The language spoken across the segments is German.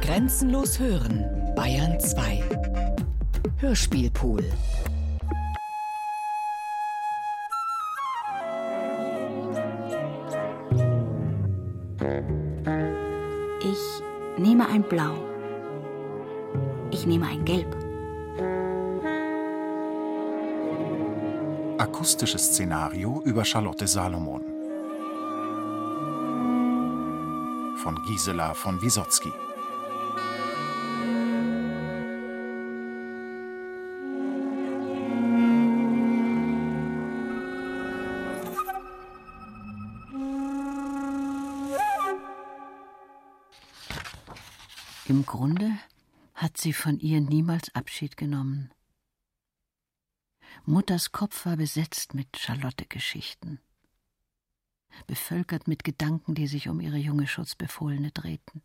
Grenzenlos hören, Bayern 2. Hörspielpool. Ich nehme ein Blau. Ich nehme ein Gelb. Akustisches Szenario über Charlotte Salomon. Von Gisela von Wisotzki. Im Grunde hat sie von ihr niemals Abschied genommen. Mutters Kopf war besetzt mit Charlotte-Geschichten, bevölkert mit Gedanken, die sich um ihre junge Schutzbefohlene drehten.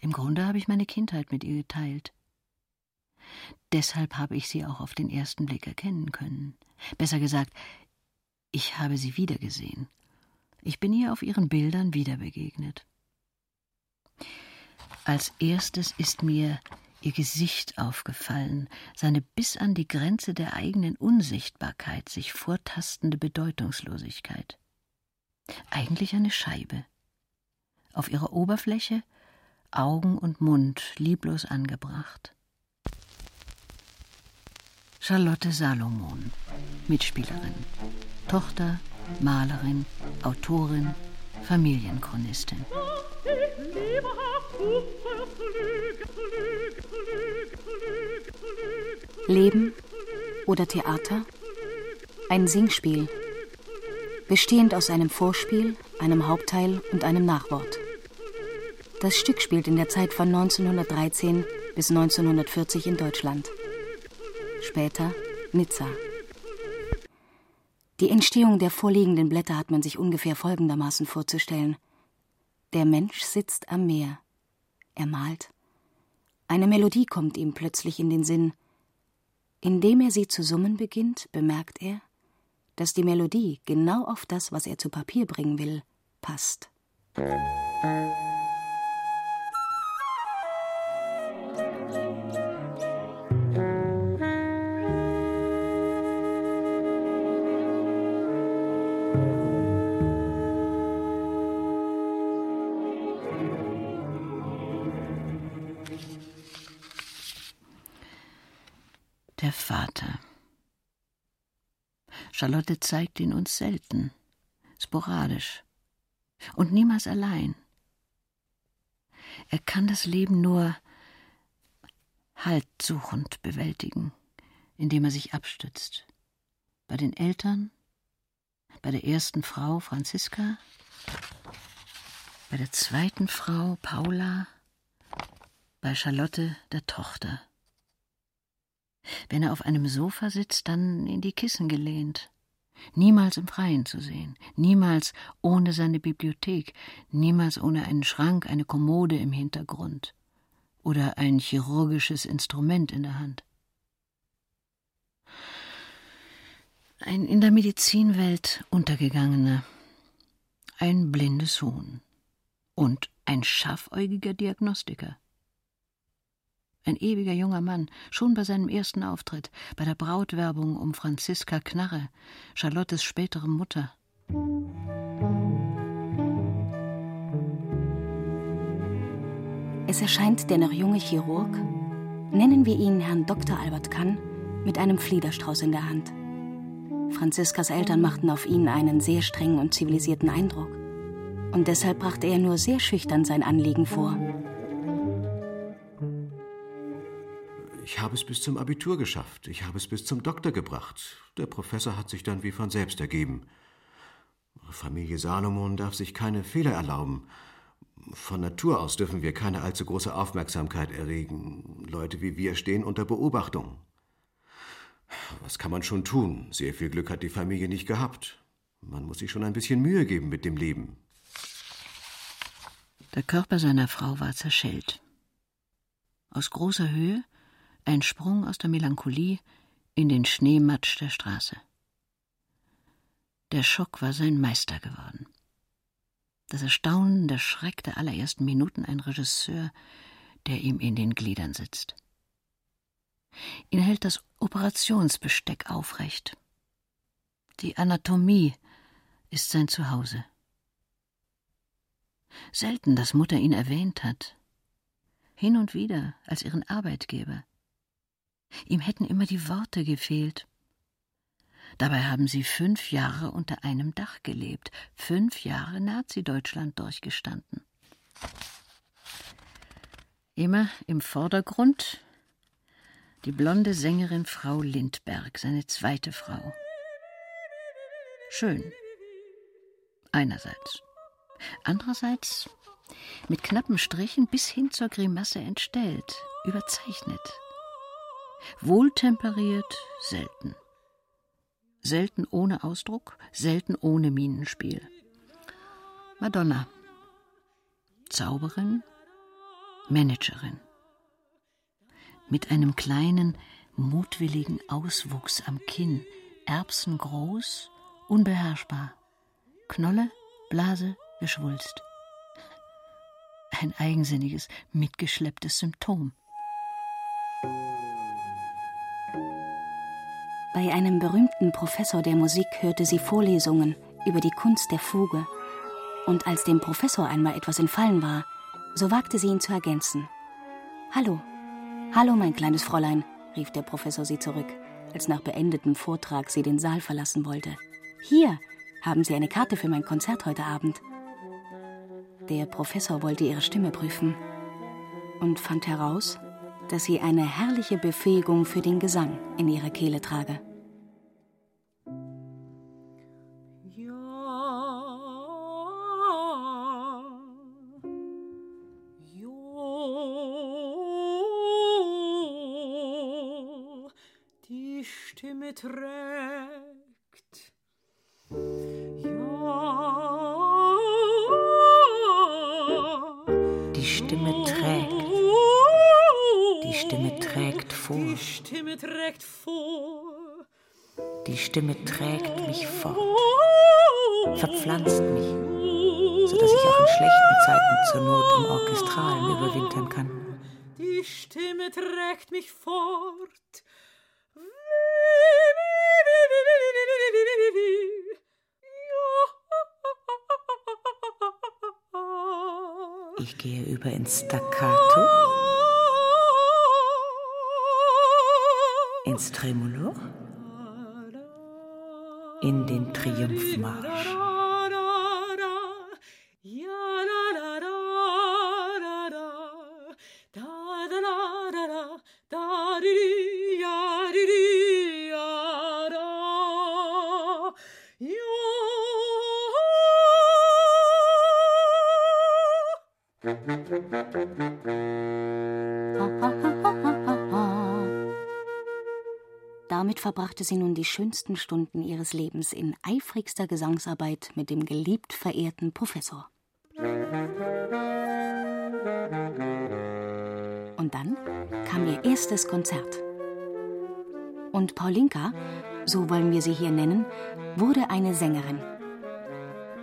Im Grunde habe ich meine Kindheit mit ihr geteilt. Deshalb habe ich sie auch auf den ersten Blick erkennen können. Besser gesagt, ich habe sie wiedergesehen. Ich bin ihr auf ihren Bildern wieder begegnet. Als erstes ist mir ihr Gesicht aufgefallen, seine bis an die Grenze der eigenen Unsichtbarkeit sich vortastende Bedeutungslosigkeit. Eigentlich eine Scheibe. Auf ihrer Oberfläche Augen und Mund lieblos angebracht. Charlotte Salomon, Mitspielerin, Tochter, Malerin, Autorin, Familienchronistin. Leben oder Theater? Ein Singspiel, bestehend aus einem Vorspiel, einem Hauptteil und einem Nachwort. Das Stück spielt in der Zeit von 1913 bis 1940 in Deutschland. Später Nizza. Die Entstehung der vorliegenden Blätter hat man sich ungefähr folgendermaßen vorzustellen. Der Mensch sitzt am Meer. Er malt. Eine Melodie kommt ihm plötzlich in den Sinn. Indem er sie zu summen beginnt, bemerkt er, dass die Melodie genau auf das, was er zu Papier bringen will, passt. Charlotte zeigt ihn uns selten, sporadisch und niemals allein. Er kann das Leben nur haltsuchend bewältigen, indem er sich abstützt. Bei den Eltern, bei der ersten Frau Franziska, bei der zweiten Frau Paula, bei Charlotte der Tochter. Wenn er auf einem Sofa sitzt, dann in die Kissen gelehnt. Niemals im Freien zu sehen, niemals ohne seine Bibliothek, niemals ohne einen Schrank, eine Kommode im Hintergrund. Oder ein chirurgisches Instrument in der Hand. Ein in der Medizinwelt untergegangener, ein blindes Huhn. Und ein scharfäugiger Diagnostiker ein ewiger junger Mann, schon bei seinem ersten Auftritt, bei der Brautwerbung um Franziska Knarre, Charlottes spätere Mutter. Es erscheint der noch junge Chirurg, nennen wir ihn Herrn Dr. Albert Kann, mit einem Fliederstrauß in der Hand. Franziskas Eltern machten auf ihn einen sehr strengen und zivilisierten Eindruck. Und deshalb brachte er nur sehr schüchtern sein Anliegen vor. Ich habe es bis zum Abitur geschafft. Ich habe es bis zum Doktor gebracht. Der Professor hat sich dann wie von selbst ergeben. Familie Salomon darf sich keine Fehler erlauben. Von Natur aus dürfen wir keine allzu große Aufmerksamkeit erregen. Leute wie wir stehen unter Beobachtung. Was kann man schon tun? Sehr viel Glück hat die Familie nicht gehabt. Man muss sich schon ein bisschen Mühe geben mit dem Leben. Der Körper seiner Frau war zerschellt. Aus großer Höhe ein Sprung aus der Melancholie in den Schneematsch der Straße. Der Schock war sein Meister geworden. Das Erstaunen, der Schreck der allerersten Minuten ein Regisseur, der ihm in den Gliedern sitzt. Ihn hält das Operationsbesteck aufrecht. Die Anatomie ist sein Zuhause. Selten, dass Mutter ihn erwähnt hat. Hin und wieder als ihren Arbeitgeber. Ihm hätten immer die Worte gefehlt. Dabei haben sie fünf Jahre unter einem Dach gelebt, fünf Jahre Nazi-Deutschland durchgestanden. Immer im Vordergrund die blonde Sängerin Frau Lindberg, seine zweite Frau. Schön. Einerseits. Andererseits mit knappen Strichen bis hin zur Grimasse entstellt, überzeichnet. Wohltemperiert, selten. Selten ohne Ausdruck, selten ohne Minenspiel. Madonna. Zauberin, Managerin. Mit einem kleinen, mutwilligen Auswuchs am Kinn, erbsengroß, unbeherrschbar. Knolle, Blase, Geschwulst. Ein eigensinniges, mitgeschlepptes Symptom. Bei einem berühmten Professor der Musik hörte sie Vorlesungen über die Kunst der Fuge. Und als dem Professor einmal etwas entfallen war, so wagte sie ihn zu ergänzen. Hallo, hallo, mein kleines Fräulein, rief der Professor sie zurück, als nach beendetem Vortrag sie den Saal verlassen wollte. Hier haben Sie eine Karte für mein Konzert heute Abend. Der Professor wollte ihre Stimme prüfen und fand heraus, dass sie eine herrliche Befähigung für den Gesang in ihrer Kehle trage. Die Stimme trägt mich fort, verpflanzt mich, sodass ich auch in schlechten Zeiten zur Not im Orchestralen überwintern kann. Die Stimme trägt mich fort. Ich gehe über ins Staccato, ins Tremolo, in den Triumphmarsch. Verbrachte sie nun die schönsten Stunden ihres Lebens in eifrigster Gesangsarbeit mit dem geliebt verehrten Professor. Und dann kam ihr erstes Konzert. Und Paulinka, so wollen wir sie hier nennen, wurde eine Sängerin.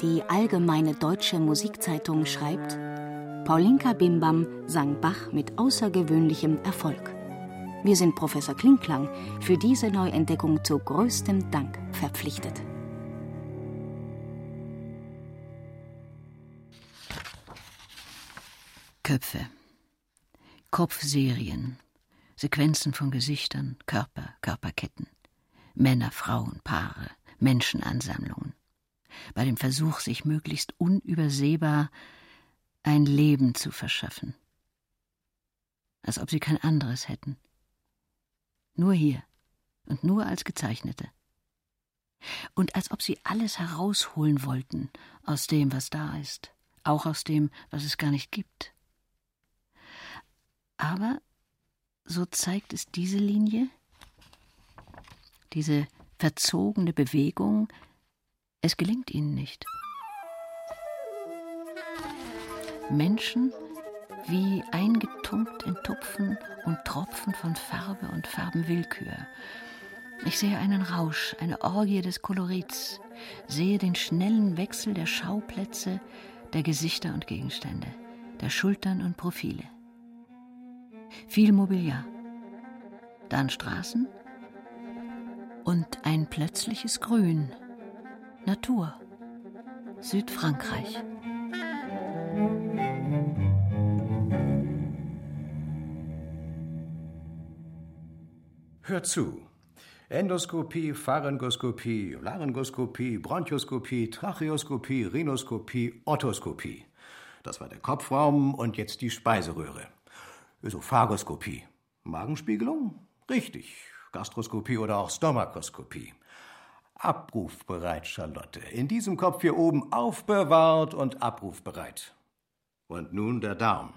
Die Allgemeine Deutsche Musikzeitung schreibt, Paulinka Bimbam sang Bach mit außergewöhnlichem Erfolg. Wir sind Professor Klinklang für diese Neuentdeckung zu größtem Dank verpflichtet. Köpfe, Kopfserien, Sequenzen von Gesichtern, Körper, Körperketten, Männer, Frauen, Paare, Menschenansammlungen. Bei dem Versuch, sich möglichst unübersehbar ein Leben zu verschaffen. Als ob sie kein anderes hätten. Nur hier und nur als Gezeichnete. Und als ob sie alles herausholen wollten aus dem, was da ist, auch aus dem, was es gar nicht gibt. Aber so zeigt es diese Linie, diese verzogene Bewegung, es gelingt ihnen nicht. Menschen wie eingetunkt in Tupfen und Tropfen von Farbe und Farbenwillkür. Ich sehe einen Rausch, eine Orgie des Kolorits, sehe den schnellen Wechsel der Schauplätze, der Gesichter und Gegenstände, der Schultern und Profile. Viel Mobiliar, dann Straßen und ein plötzliches Grün, Natur, Südfrankreich. Hör zu. Endoskopie, Pharyngoskopie, Laryngoskopie, Bronchoskopie, Tracheoskopie, Rhinoskopie, Otoskopie. Das war der Kopfraum und jetzt die Speiseröhre. Ösophagoskopie. Magenspiegelung? Richtig. Gastroskopie oder auch Stomakoskopie. Abrufbereit, Charlotte. In diesem Kopf hier oben aufbewahrt und abrufbereit. Und nun der Darm.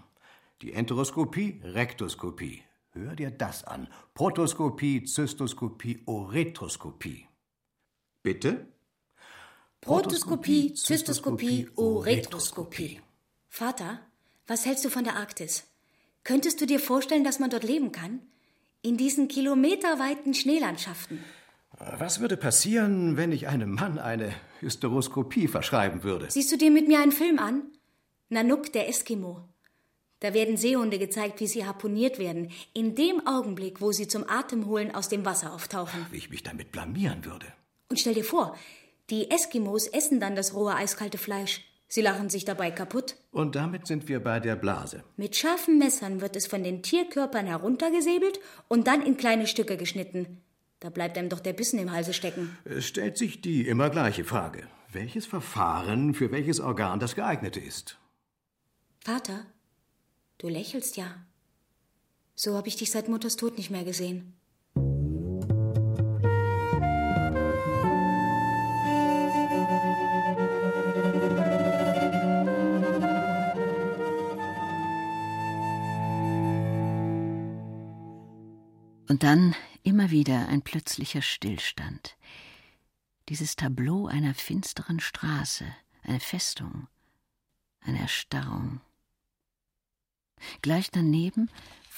Die Enteroskopie, Rektoskopie. Hör dir das an. Protoskopie, Zystoskopie, Urethroskopie. Bitte? Protoskopie, Zystoskopie, Urethroskopie. Vater, was hältst du von der Arktis? Könntest du dir vorstellen, dass man dort leben kann? In diesen kilometerweiten Schneelandschaften. Was würde passieren, wenn ich einem Mann eine Hysteroskopie verschreiben würde? Siehst du dir mit mir einen Film an? Nanook, der Eskimo. Da werden Seehunde gezeigt, wie sie harponiert werden, in dem Augenblick, wo sie zum Atemholen aus dem Wasser auftauchen. Wie ich mich damit blamieren würde. Und stell dir vor, die Eskimos essen dann das rohe eiskalte Fleisch. Sie lachen sich dabei kaputt. Und damit sind wir bei der Blase. Mit scharfen Messern wird es von den Tierkörpern heruntergesäbelt und dann in kleine Stücke geschnitten. Da bleibt einem doch der Bissen im Halse stecken. Es stellt sich die immer gleiche Frage. Welches Verfahren für welches Organ das geeignete ist? Vater, du lächelst ja. So habe ich dich seit Mutters Tod nicht mehr gesehen. Und dann immer wieder ein plötzlicher Stillstand. Dieses Tableau einer finsteren Straße, eine Festung, eine Erstarrung. Gleich daneben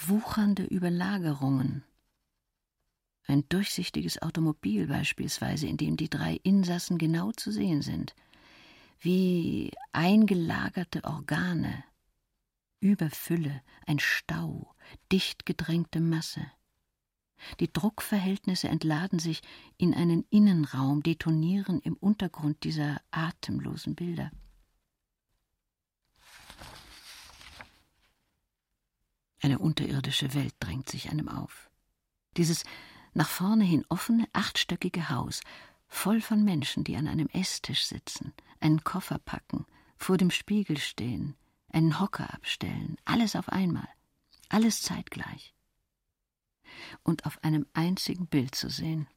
wuchernde Überlagerungen. Ein durchsichtiges Automobil beispielsweise, in dem die drei Insassen genau zu sehen sind, wie eingelagerte Organe, Überfülle, ein Stau, dicht gedrängte Masse. Die Druckverhältnisse entladen sich in einen Innenraum, detonieren im Untergrund dieser atemlosen Bilder. Eine unterirdische Welt drängt sich einem auf. Dieses nach vorne hin offene, achtstöckige Haus, voll von Menschen, die an einem Esstisch sitzen, einen Koffer packen, vor dem Spiegel stehen, einen Hocker abstellen, alles auf einmal, alles zeitgleich und auf einem einzigen Bild zu sehen.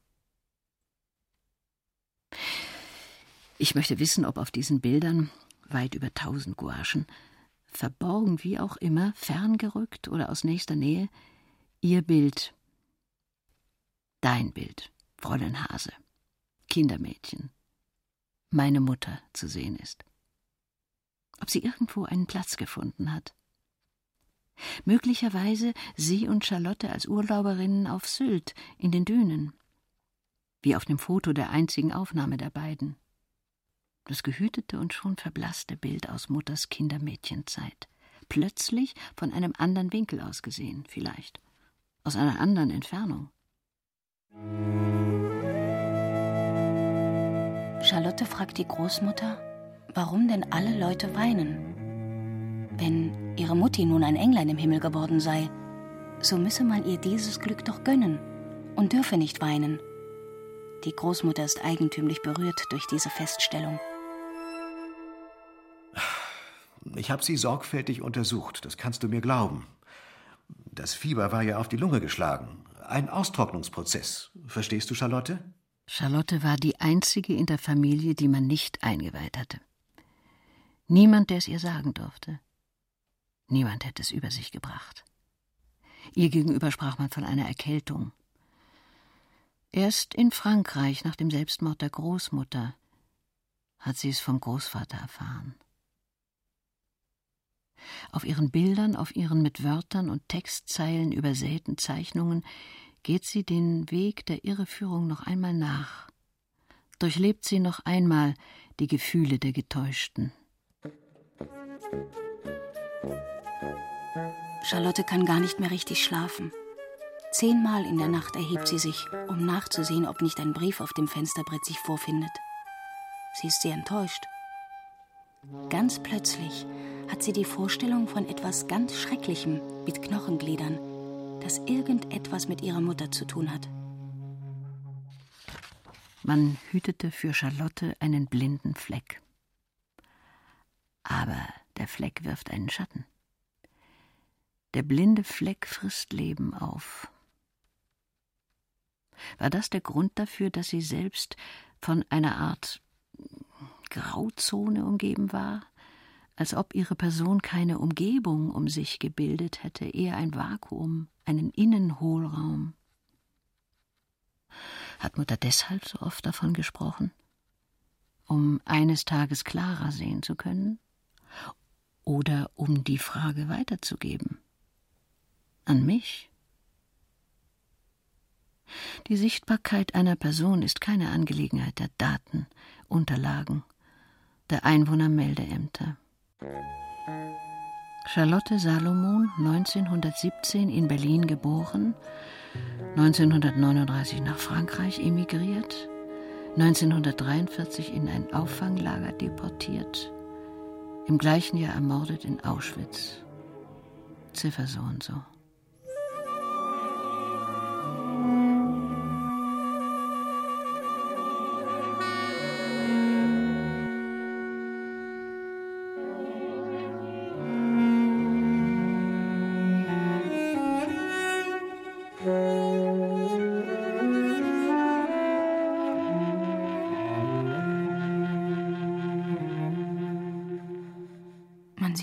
Ich möchte wissen, ob auf diesen Bildern, weit über tausend Gouachen, verborgen wie auch immer, ferngerückt oder aus nächster Nähe, ihr Bild, dein Bild, Fräulein Hase, Kindermädchen, meine Mutter zu sehen ist. Ob sie irgendwo einen Platz gefunden hat. Möglicherweise sie und Charlotte als Urlauberinnen auf Sylt in den Dünen. Wie auf dem Foto der einzigen Aufnahme der beiden. Das gehütete und schon verblasste Bild aus Mutters Kindermädchenzeit. Plötzlich von einem anderen Winkel aus gesehen, vielleicht. Aus einer anderen Entfernung. Charlotte fragt die Großmutter, warum denn alle Leute weinen. Wenn ihre Mutti nun ein Englein im Himmel geworden sei, so müsse man ihr dieses Glück doch gönnen und dürfe nicht weinen. Die Großmutter ist eigentümlich berührt durch diese Feststellung. Ich habe sie sorgfältig untersucht, das kannst du mir glauben. Das Fieber war ja auf die Lunge geschlagen. Ein Austrocknungsprozess. Verstehst du, Charlotte? Charlotte war die einzige in der Familie, die man nicht eingeweiht hatte. Niemand, der es ihr sagen durfte. Niemand hätte es über sich gebracht. Ihr gegenüber sprach man von einer Erkältung. Erst in Frankreich, nach dem Selbstmord der Großmutter, hat sie es vom Großvater erfahren. Auf ihren Bildern, auf ihren mit Wörtern und Textzeilen übersäten Zeichnungen geht sie den Weg der Irreführung noch einmal nach, durchlebt sie noch einmal die Gefühle der Getäuschten. Charlotte kann gar nicht mehr richtig schlafen. Zehnmal in der Nacht erhebt sie sich, um nachzusehen, ob nicht ein Brief auf dem Fensterbrett sich vorfindet. Sie ist sehr enttäuscht. Ganz plötzlich hat sie die Vorstellung von etwas ganz Schrecklichem mit Knochengliedern, das irgendetwas mit ihrer Mutter zu tun hat. Man hütete für Charlotte einen blinden Fleck. Aber der Fleck wirft einen Schatten. Der blinde Fleck frisst Leben auf. War das der Grund dafür, dass sie selbst von einer Art Grauzone umgeben war, als ob ihre Person keine Umgebung um sich gebildet hätte, eher ein Vakuum, einen Innenhohlraum. Hat Mutter deshalb so oft davon gesprochen? Um eines Tages klarer sehen zu können? Oder um die Frage weiterzugeben? An mich? Die Sichtbarkeit einer Person ist keine Angelegenheit der Daten, Unterlagen, der Einwohnermeldeämter. Charlotte Salomon, 1917 in Berlin geboren, 1939 nach Frankreich emigriert, 1943 in ein Auffanglager deportiert, im gleichen Jahr ermordet in Auschwitz. Ziffer so und so.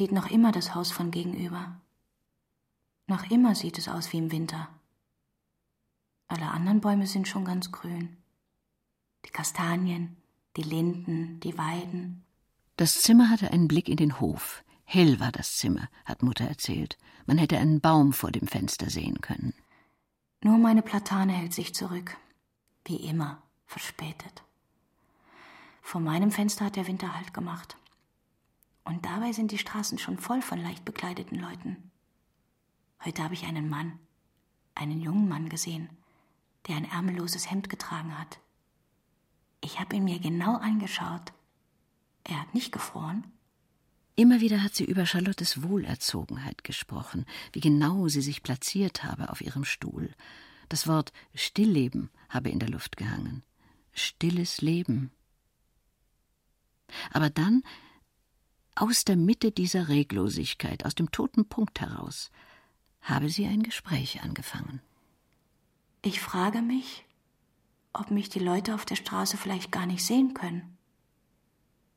Sieht noch immer das Haus von gegenüber. Noch immer sieht es aus wie im Winter. Alle anderen Bäume sind schon ganz grün. Die Kastanien, die Linden, die Weiden. Das Zimmer hatte einen Blick in den Hof. Hell war das Zimmer, hat Mutter erzählt. Man hätte einen Baum vor dem Fenster sehen können. Nur meine Platane hält sich zurück. Wie immer, verspätet. Vor meinem Fenster hat der Winter Halt gemacht. Und dabei sind die Straßen schon voll von leicht bekleideten Leuten. Heute habe ich einen Mann, einen jungen Mann gesehen, der ein ärmelloses Hemd getragen hat. Ich habe ihn mir genau angeschaut. Er hat nicht gefroren. Immer wieder hat sie über Charlottes Wohlerzogenheit gesprochen, wie genau sie sich platziert habe auf ihrem Stuhl. Das Wort Stillleben habe in der Luft gehangen. Stilles Leben. Aber dann aus der Mitte dieser Reglosigkeit, aus dem toten Punkt heraus, habe sie ein Gespräch angefangen. Ich frage mich, ob mich die Leute auf der Straße vielleicht gar nicht sehen können.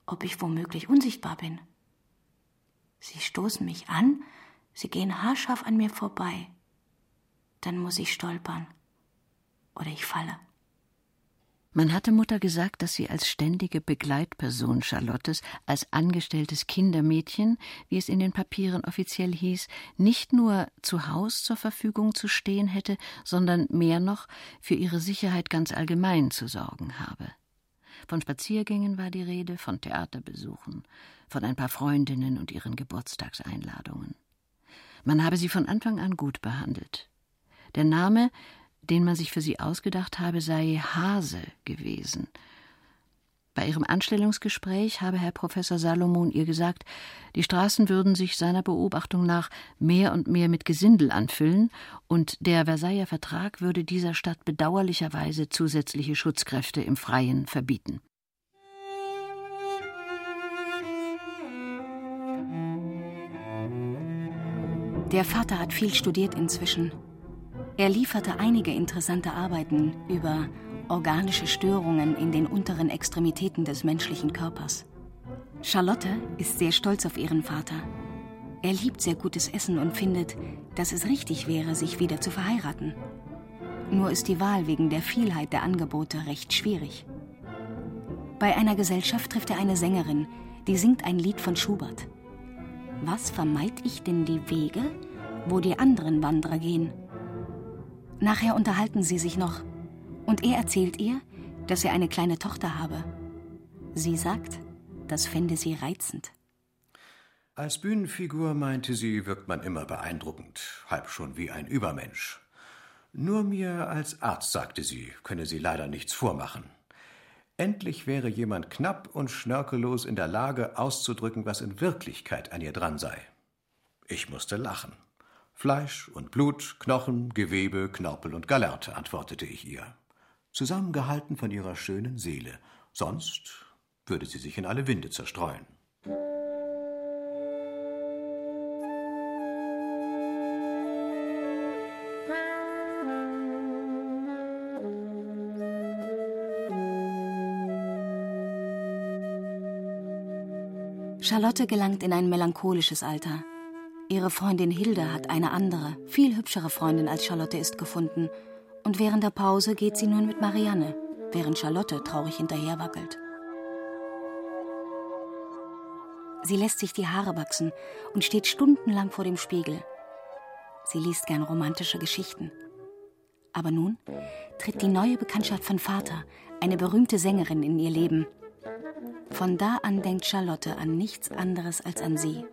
Ob ich womöglich unsichtbar bin. Sie stoßen mich an, sie gehen haarscharf an mir vorbei. Dann muss ich stolpern. Oder ich falle. Man hatte Mutter gesagt, dass sie als ständige Begleitperson Charlottes, als angestelltes Kindermädchen, wie es in den Papieren offiziell hieß, nicht nur zu Haus zur Verfügung zu stehen hätte, sondern mehr noch für ihre Sicherheit ganz allgemein zu sorgen habe. Von Spaziergängen war die Rede, von Theaterbesuchen, von ein paar Freundinnen und ihren Geburtstagseinladungen. Man habe sie von Anfang an gut behandelt. Der Name den man sich für sie ausgedacht habe, sei Hase gewesen. Bei ihrem Anstellungsgespräch habe Herr Professor Salomon ihr gesagt, die Straßen würden sich seiner Beobachtung nach mehr und mehr mit Gesindel anfüllen, und der Versailler Vertrag würde dieser Stadt bedauerlicherweise zusätzliche Schutzkräfte im Freien verbieten. Der Vater hat viel studiert inzwischen. Er lieferte einige interessante Arbeiten über organische Störungen in den unteren Extremitäten des menschlichen Körpers. Charlotte ist sehr stolz auf ihren Vater. Er liebt sehr gutes Essen und findet, dass es richtig wäre, sich wieder zu verheiraten. Nur ist die Wahl wegen der Vielheit der Angebote recht schwierig. Bei einer Gesellschaft trifft er eine Sängerin, die singt ein Lied von Schubert. Was vermeid ich denn die Wege, wo die anderen Wanderer gehen? Nachher unterhalten sie sich noch. Und er erzählt ihr, dass er eine kleine Tochter habe. Sie sagt, das fände sie reizend. Als Bühnenfigur, meinte sie, wirkt man immer beeindruckend, halb schon wie ein Übermensch. Nur mir als Arzt, sagte sie, könne sie leider nichts vormachen. Endlich wäre jemand knapp und schnörkellos in der Lage, auszudrücken, was in Wirklichkeit an ihr dran sei. Ich musste lachen. Fleisch und Blut, Knochen, Gewebe, Knorpel und Galerte, antwortete ich ihr. Zusammengehalten von ihrer schönen Seele. Sonst würde sie sich in alle Winde zerstreuen. Charlotte gelangt in ein melancholisches Alter. Ihre Freundin Hilde hat eine andere, viel hübschere Freundin als Charlotte ist gefunden. Und während der Pause geht sie nun mit Marianne, während Charlotte traurig hinterher wackelt. Sie lässt sich die Haare wachsen und steht stundenlang vor dem Spiegel. Sie liest gern romantische Geschichten. Aber nun tritt die neue Bekanntschaft von Vater, eine berühmte Sängerin, in ihr Leben. Von da an denkt Charlotte an nichts anderes als an sie.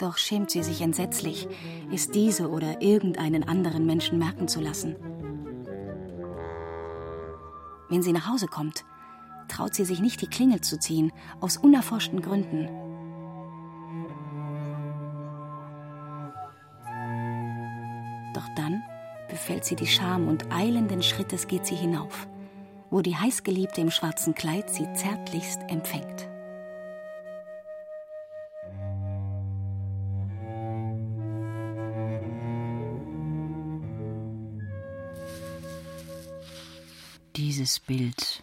Doch schämt sie sich entsetzlich, es diese oder irgendeinen anderen Menschen merken zu lassen. Wenn sie nach Hause kommt, traut sie sich nicht, die Klingel zu ziehen, aus unerforschten Gründen. Doch dann befällt sie die Scham und eilenden Schrittes geht sie hinauf wo die heißgeliebte im schwarzen Kleid sie zärtlichst empfängt. Dieses Bild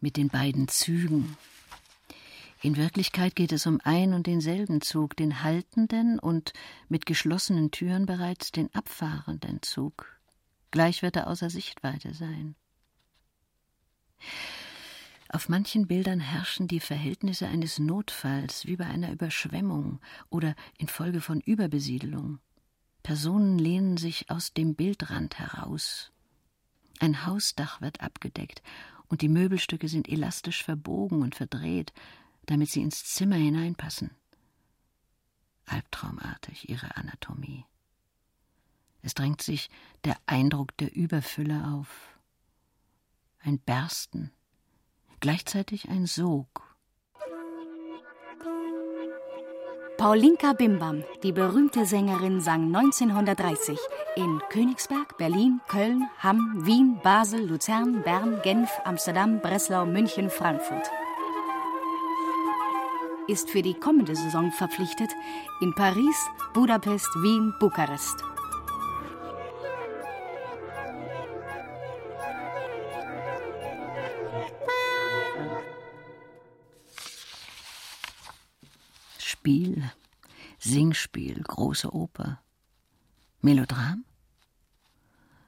mit den beiden Zügen. In Wirklichkeit geht es um ein und denselben Zug, den haltenden und mit geschlossenen Türen bereits den abfahrenden Zug. Gleich wird er außer Sichtweite sein. Auf manchen Bildern herrschen die Verhältnisse eines Notfalls, wie bei einer Überschwemmung oder infolge von Überbesiedelung. Personen lehnen sich aus dem Bildrand heraus. Ein Hausdach wird abgedeckt und die Möbelstücke sind elastisch verbogen und verdreht, damit sie ins Zimmer hineinpassen. Albtraumartig ihre Anatomie. Es drängt sich der Eindruck der Überfülle auf ein Bersten, gleichzeitig ein Sog. Paulinka Bimbam, die berühmte Sängerin, sang 1930 in Königsberg, Berlin, Köln, Hamm, Wien, Basel, Luzern, Bern, Genf, Amsterdam, Breslau, München, Frankfurt. Ist für die kommende Saison verpflichtet in Paris, Budapest, Wien, Bukarest. Große Oper, Melodram?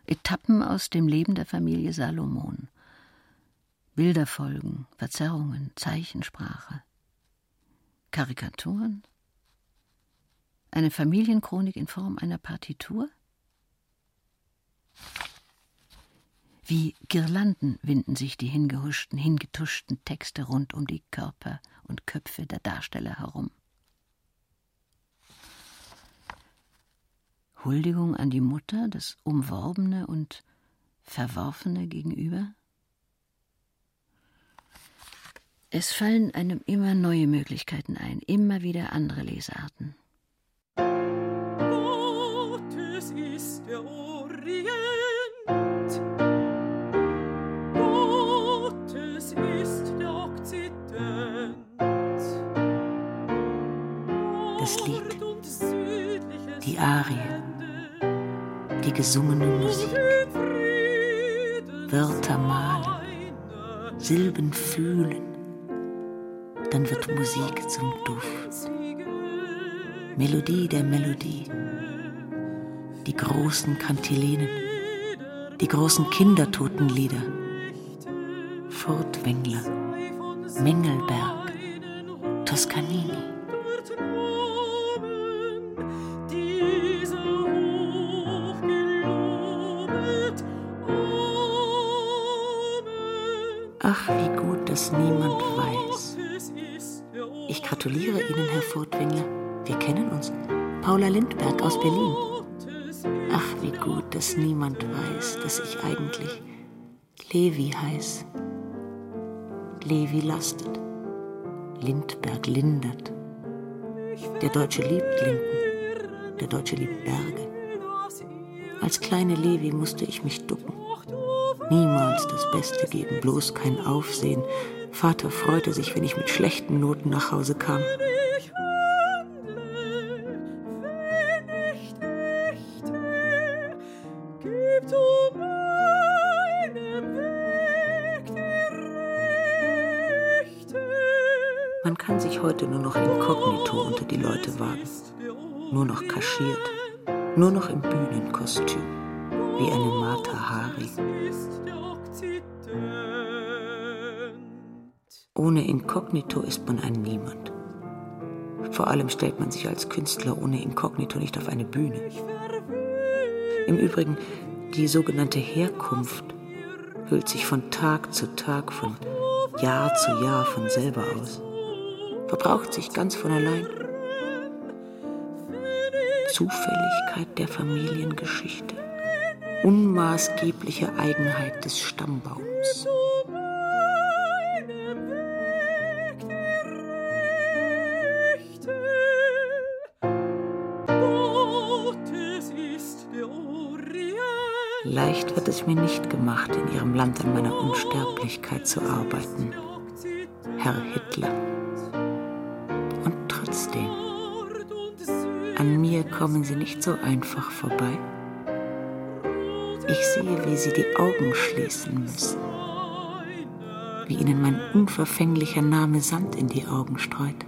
Etappen aus dem Leben der Familie Salomon, Bilderfolgen, Verzerrungen, Zeichensprache, Karikaturen? Eine Familienchronik in Form einer Partitur? Wie Girlanden winden sich die hingehuschten, hingetuschten Texte rund um die Körper und Köpfe der Darsteller herum. Huldigung an die Mutter, das Umworbene und Verworfene gegenüber? Es fallen einem immer neue Möglichkeiten ein, immer wieder andere Lesarten. Gottes ist der Orient. Gottes ist der Okzident. Das Lied, die Arie die gesungene Musik. Wörter malen, Silben fühlen, dann wird Musik zum Duft. Melodie der Melodie, die großen Kantilenen, die großen Kindertotenlieder, Furtwängler, Mengelberg, Toscanini. Ach, wie gut, dass niemand weiß. Ich gratuliere Ihnen, Herr Furtwängler. Wir kennen uns. Paula Lindberg aus Berlin. Ach, wie gut, dass niemand weiß, dass ich eigentlich Levi heiß. Levi lastet. Lindberg lindert. Der Deutsche liebt Linden. Der Deutsche liebt Berge. Als kleine Levi musste ich mich ducken. Niemals das Beste geben, bloß kein Aufsehen. Vater freute sich, wenn ich mit schlechten Noten nach Hause kam. Man kann sich heute nur noch inkognito unter die Leute wagen. Nur noch kaschiert. Nur noch im Bühnenkostüm. Wie eine Martha Hari. Ohne Inkognito ist man ein Niemand. Vor allem stellt man sich als Künstler ohne Inkognito nicht auf eine Bühne. Im Übrigen, die sogenannte Herkunft hüllt sich von Tag zu Tag, von Jahr zu Jahr von selber aus, verbraucht sich ganz von allein. Zufälligkeit der Familiengeschichte, unmaßgebliche Eigenheit des Stammbaums. Leicht wird es mir nicht gemacht, in ihrem Land an meiner Unsterblichkeit zu arbeiten, Herr Hitler. Und trotzdem, an mir kommen Sie nicht so einfach vorbei. Ich sehe, wie Sie die Augen schließen müssen, wie Ihnen mein unverfänglicher Name Sand in die Augen streut.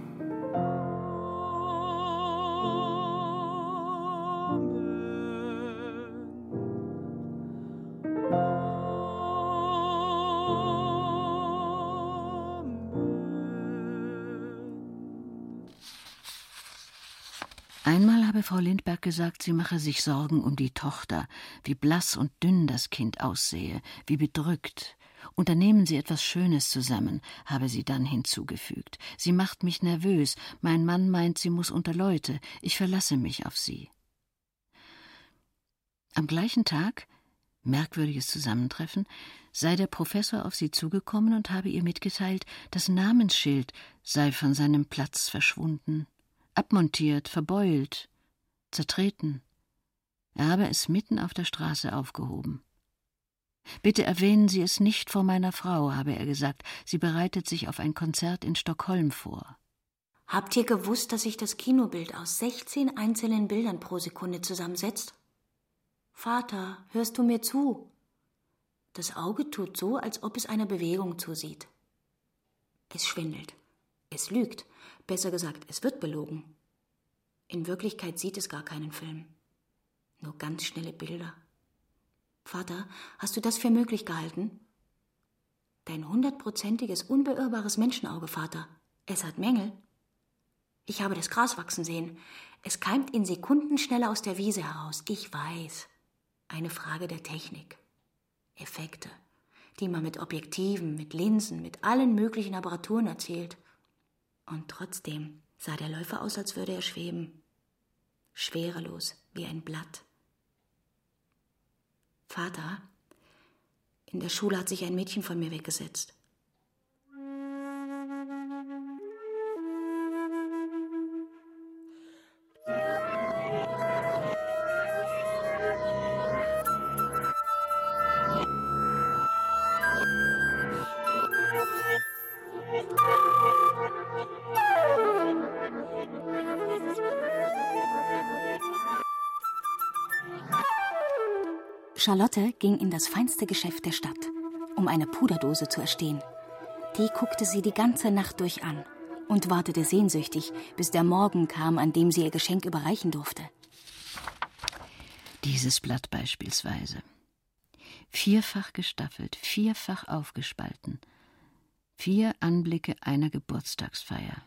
Frau Lindberg gesagt, sie mache sich Sorgen um die Tochter, wie blass und dünn das Kind aussehe, wie bedrückt. Unternehmen Sie etwas Schönes zusammen, habe sie dann hinzugefügt. Sie macht mich nervös, mein Mann meint, sie muss unter Leute, ich verlasse mich auf sie. Am gleichen Tag, merkwürdiges Zusammentreffen, sei der Professor auf sie zugekommen und habe ihr mitgeteilt, das Namensschild sei von seinem Platz verschwunden abmontiert, verbeult, zertreten. Er habe es mitten auf der Straße aufgehoben. Bitte erwähnen Sie es nicht vor meiner Frau, habe er gesagt. Sie bereitet sich auf ein Konzert in Stockholm vor. Habt ihr gewusst, dass sich das Kinobild aus 16 einzelnen Bildern pro Sekunde zusammensetzt? Vater, hörst du mir zu? Das Auge tut so, als ob es einer Bewegung zusieht. Es schwindelt. Es lügt. Besser gesagt, es wird belogen. In Wirklichkeit sieht es gar keinen Film. Nur ganz schnelle Bilder. Vater, hast du das für möglich gehalten? Dein hundertprozentiges, unbeirrbares Menschenauge, Vater. Es hat Mängel. Ich habe das Gras wachsen sehen. Es keimt in Sekundenschnelle aus der Wiese heraus. Ich weiß. Eine Frage der Technik. Effekte, die man mit Objektiven, mit Linsen, mit allen möglichen Apparaturen erzielt. Und trotzdem sah der Läufer aus, als würde er schweben. Schwerelos wie ein Blatt. Vater, in der Schule hat sich ein Mädchen von mir weggesetzt. Charlotte ging in das feinste Geschäft der Stadt, um eine Puderdose zu erstehen. Die guckte sie die ganze Nacht durch an und wartete sehnsüchtig, bis der Morgen kam, an dem sie ihr Geschenk überreichen durfte. Dieses Blatt beispielsweise. Vierfach gestaffelt, vierfach aufgespalten. Vier Anblicke einer Geburtstagsfeier.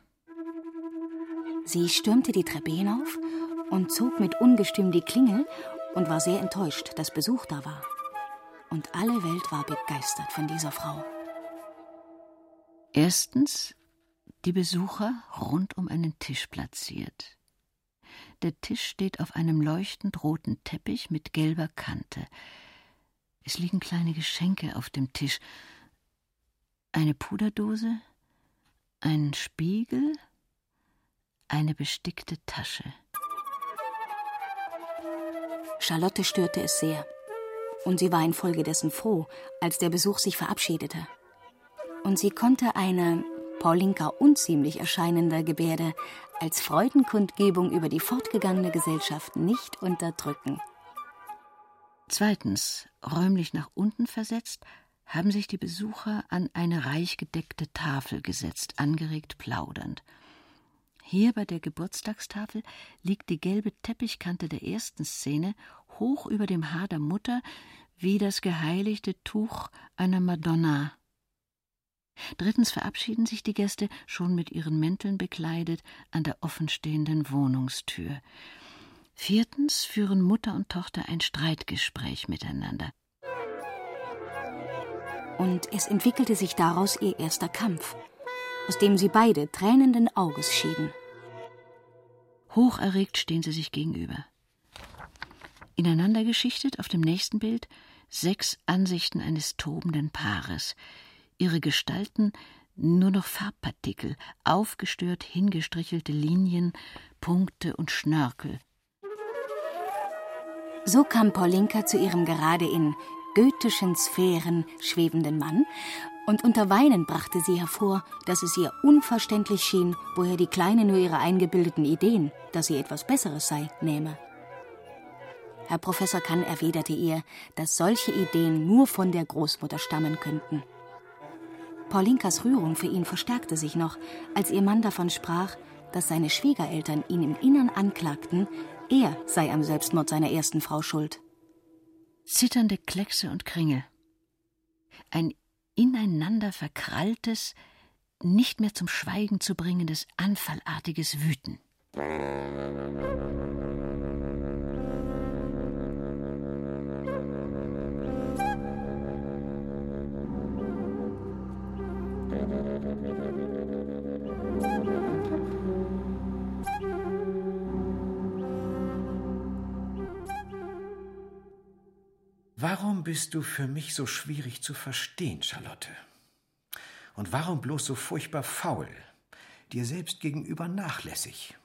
Sie stürmte die Treppe hinauf und zog mit Ungestüm die Klingel und war sehr enttäuscht, dass Besuch da war. Und alle Welt war begeistert von dieser Frau. Erstens Die Besucher rund um einen Tisch platziert. Der Tisch steht auf einem leuchtend roten Teppich mit gelber Kante. Es liegen kleine Geschenke auf dem Tisch. Eine Puderdose, ein Spiegel, eine bestickte Tasche. Charlotte störte es sehr. Und sie war infolgedessen froh, als der Besuch sich verabschiedete. Und sie konnte eine Paulinka unziemlich erscheinender Gebärde als Freudenkundgebung über die fortgegangene Gesellschaft nicht unterdrücken. Zweitens, räumlich nach unten versetzt, haben sich die Besucher an eine reich gedeckte Tafel gesetzt, angeregt plaudernd. Hier bei der Geburtstagstafel liegt die gelbe Teppichkante der ersten Szene hoch über dem Haar der Mutter wie das geheiligte Tuch einer Madonna. Drittens verabschieden sich die Gäste, schon mit ihren Mänteln bekleidet, an der offenstehenden Wohnungstür. Viertens führen Mutter und Tochter ein Streitgespräch miteinander. Und es entwickelte sich daraus ihr erster Kampf aus dem sie beide tränenden Auges schieden. Hocherregt stehen sie sich gegenüber. Ineinander geschichtet auf dem nächsten Bild sechs Ansichten eines tobenden Paares. Ihre Gestalten nur noch Farbpartikel, aufgestört hingestrichelte Linien, Punkte und Schnörkel. So kam Paulinka zu ihrem gerade in goethischen Sphären schwebenden Mann und unter Weinen brachte sie hervor, dass es ihr unverständlich schien, woher die Kleine nur ihre eingebildeten Ideen, dass sie etwas Besseres sei, nähme. Herr Professor Kann erwiderte ihr, dass solche Ideen nur von der Großmutter stammen könnten. Paulinkas Rührung für ihn verstärkte sich noch, als ihr Mann davon sprach, dass seine Schwiegereltern ihn im Innern anklagten, er sei am Selbstmord seiner ersten Frau schuld. Zitternde Kleckse und Kringel. Ein ineinander verkralltes, nicht mehr zum Schweigen zu bringendes, anfallartiges Wüten. Warum bist du für mich so schwierig zu verstehen, Charlotte? Und warum bloß so furchtbar faul, dir selbst gegenüber nachlässig?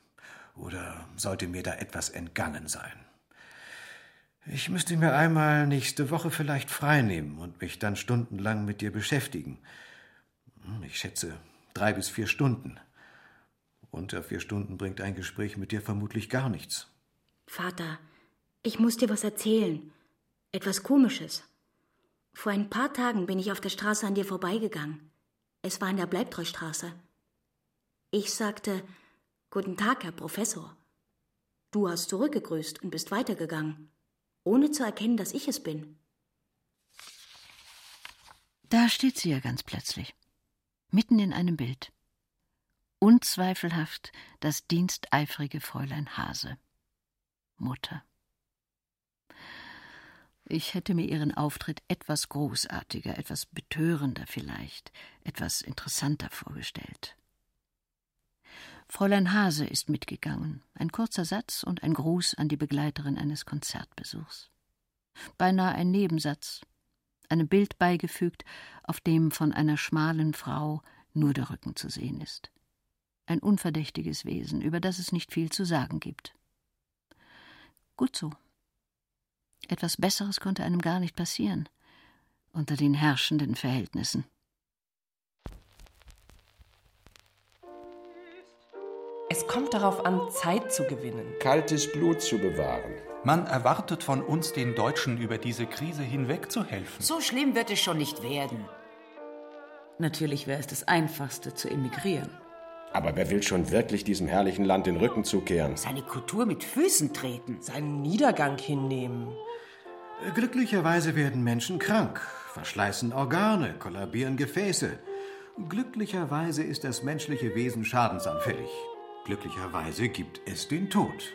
Oder sollte mir da etwas entgangen sein? Ich müsste mir einmal nächste Woche vielleicht freinehmen und mich dann stundenlang mit dir beschäftigen. Hm, ich schätze drei bis vier Stunden. Unter vier Stunden bringt ein Gespräch mit dir vermutlich gar nichts. Vater, ich muss dir was erzählen. Etwas Komisches. Vor ein paar Tagen bin ich auf der Straße an dir vorbeigegangen. Es war in der Bleibtreustraße. Ich sagte, Guten Tag, Herr Professor. Du hast zurückgegrüßt und bist weitergegangen, ohne zu erkennen, dass ich es bin. Da steht sie ja ganz plötzlich, mitten in einem Bild. Unzweifelhaft das diensteifrige Fräulein Hase. Mutter. Ich hätte mir ihren Auftritt etwas großartiger, etwas betörender vielleicht, etwas interessanter vorgestellt. Fräulein Hase ist mitgegangen, ein kurzer Satz und ein Gruß an die Begleiterin eines Konzertbesuchs. Beinahe ein Nebensatz, einem Bild beigefügt, auf dem von einer schmalen Frau nur der Rücken zu sehen ist. Ein unverdächtiges Wesen, über das es nicht viel zu sagen gibt. Gut so. Etwas Besseres konnte einem gar nicht passieren unter den herrschenden Verhältnissen. Es kommt darauf an, Zeit zu gewinnen. Kaltes Blut zu bewahren. Man erwartet von uns, den Deutschen über diese Krise hinweg zu helfen. So schlimm wird es schon nicht werden. Natürlich wäre es das Einfachste, zu emigrieren. Aber wer will schon wirklich diesem herrlichen Land den Rücken zukehren? Seine Kultur mit Füßen treten. Seinen Niedergang hinnehmen. Glücklicherweise werden Menschen krank, verschleißen Organe, kollabieren Gefäße. Glücklicherweise ist das menschliche Wesen schadensanfällig. Glücklicherweise gibt es den Tod.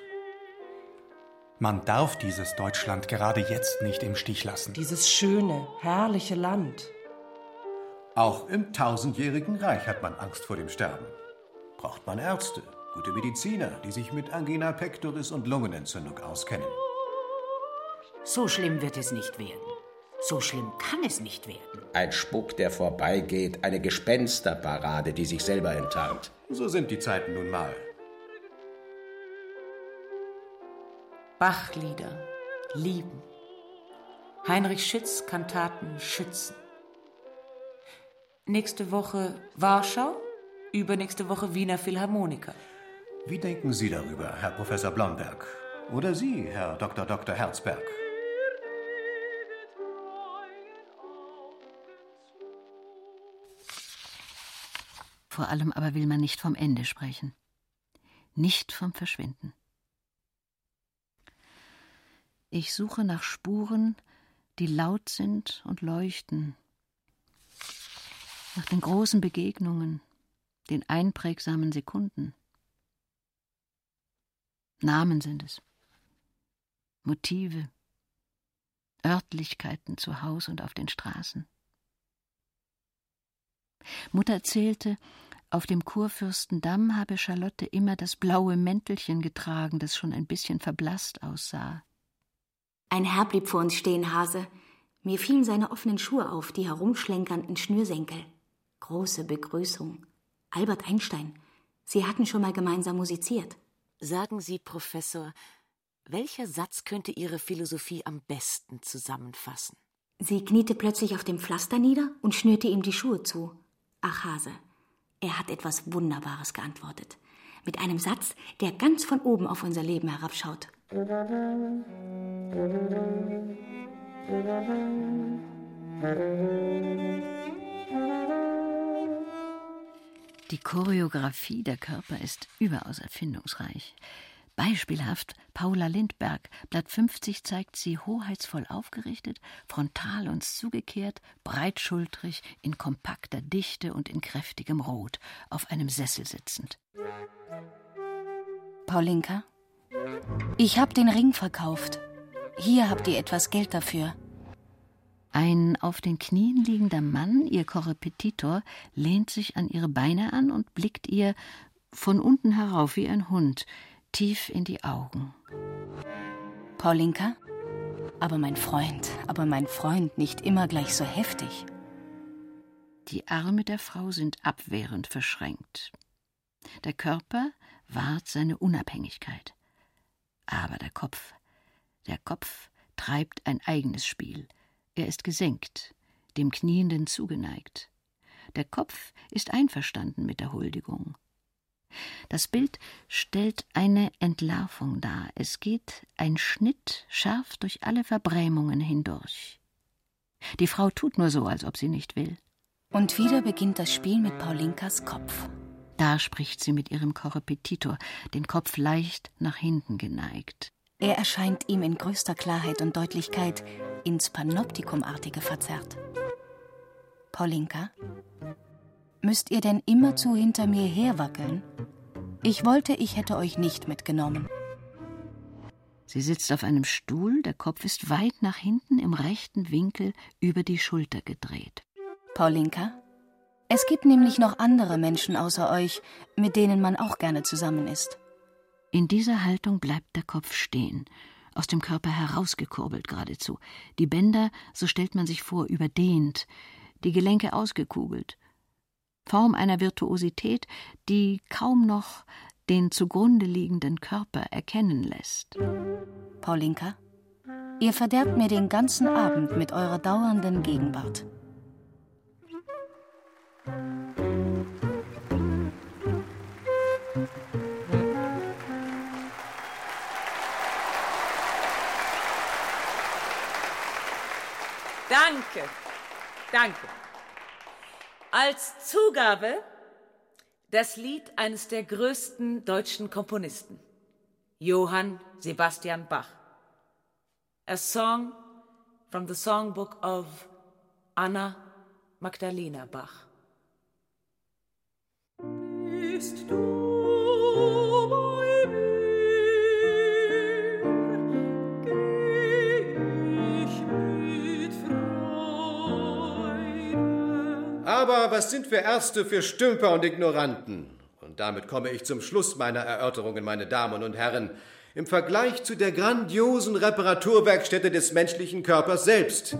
Man darf dieses Deutschland gerade jetzt nicht im Stich lassen. Dieses schöne, herrliche Land. Auch im tausendjährigen Reich hat man Angst vor dem Sterben. braucht man Ärzte, gute Mediziner, die sich mit Angina pectoris und Lungenentzündung auskennen. So schlimm wird es nicht werden. So schlimm kann es nicht werden. Ein Spuck, der vorbeigeht, eine Gespensterparade, die sich selber enttarnt. So sind die Zeiten nun mal. Bachlieder, lieben. Heinrich Schütz Kantaten schützen. Nächste Woche Warschau, übernächste Woche Wiener Philharmoniker. Wie denken Sie darüber, Herr Professor Blomberg? Oder Sie, Herr Dr. Dr. Herzberg? Vor allem aber will man nicht vom Ende sprechen, nicht vom Verschwinden. Ich suche nach Spuren, die laut sind und leuchten, nach den großen Begegnungen, den einprägsamen Sekunden. Namen sind es, Motive, Örtlichkeiten zu Haus und auf den Straßen. Mutter erzählte, auf dem Kurfürstendamm habe Charlotte immer das blaue Mäntelchen getragen, das schon ein bisschen verblasst aussah. Ein Herr blieb vor uns stehen, Hase. Mir fielen seine offenen Schuhe auf, die herumschlenkernden Schnürsenkel. Große Begrüßung. Albert Einstein. Sie hatten schon mal gemeinsam musiziert. Sagen Sie, Professor, welcher Satz könnte Ihre Philosophie am besten zusammenfassen? Sie kniete plötzlich auf dem Pflaster nieder und schnürte ihm die Schuhe zu. Ach, Hase, er hat etwas Wunderbares geantwortet. Mit einem Satz, der ganz von oben auf unser Leben herabschaut. Die Choreografie der Körper ist überaus erfindungsreich. Beispielhaft Paula Lindberg, Blatt 50 zeigt sie hoheitsvoll aufgerichtet, frontal uns zugekehrt, breitschultrig, in kompakter Dichte und in kräftigem Rot, auf einem Sessel sitzend. Paulinka, ich hab den Ring verkauft. Hier habt ihr etwas Geld dafür. Ein auf den Knien liegender Mann, ihr Korrepetitor, lehnt sich an ihre Beine an und blickt ihr von unten herauf wie ein Hund, tief in die Augen. Paulinka? Aber mein Freund, aber mein Freund nicht immer gleich so heftig. Die Arme der Frau sind abwehrend verschränkt. Der Körper wahrt seine Unabhängigkeit. Aber der Kopf, der Kopf treibt ein eigenes Spiel. Er ist gesenkt, dem Knienden zugeneigt. Der Kopf ist einverstanden mit der Huldigung. Das Bild stellt eine Entlarvung dar. Es geht ein Schnitt scharf durch alle Verbrämungen hindurch. Die Frau tut nur so, als ob sie nicht will. Und wieder beginnt das Spiel mit Paulinkas Kopf. Da spricht sie mit ihrem Korrepetitor, den Kopf leicht nach hinten geneigt. Er erscheint ihm in größter Klarheit und Deutlichkeit ins Panoptikumartige verzerrt. Paulinka, müsst ihr denn immerzu hinter mir herwackeln? Ich wollte, ich hätte euch nicht mitgenommen. Sie sitzt auf einem Stuhl, der Kopf ist weit nach hinten im rechten Winkel über die Schulter gedreht. Paulinka, es gibt nämlich noch andere Menschen außer euch, mit denen man auch gerne zusammen ist. In dieser Haltung bleibt der Kopf stehen, aus dem Körper herausgekurbelt geradezu, die Bänder, so stellt man sich vor, überdehnt, die Gelenke ausgekugelt. Form einer Virtuosität, die kaum noch den zugrunde liegenden Körper erkennen lässt. Paulinka, ihr verderbt mir den ganzen Abend mit eurer dauernden Gegenwart. Danke, danke. Als Zugabe das Lied eines der größten deutschen Komponisten, Johann Sebastian Bach. A song from the songbook of Anna Magdalena Bach. Bist du Aber was sind wir Ärzte für Stümper und Ignoranten? Und damit komme ich zum Schluss meiner Erörterungen, meine Damen und Herren. Im Vergleich zu der grandiosen Reparaturwerkstätte des menschlichen Körpers selbst.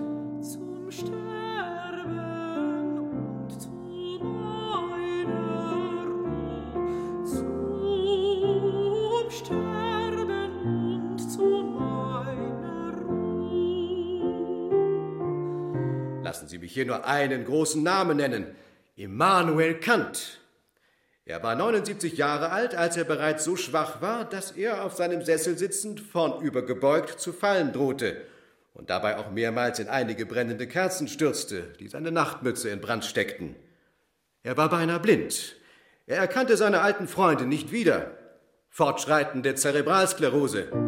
Mich hier nur einen großen Namen nennen. Immanuel Kant. Er war 79 Jahre alt, als er bereits so schwach war, dass er auf seinem Sessel sitzend vornübergebeugt zu fallen drohte und dabei auch mehrmals in einige brennende Kerzen stürzte, die seine Nachtmütze in Brand steckten. Er war beinahe blind. Er erkannte seine alten Freunde nicht wieder. Fortschreitende Zerebralsklerose.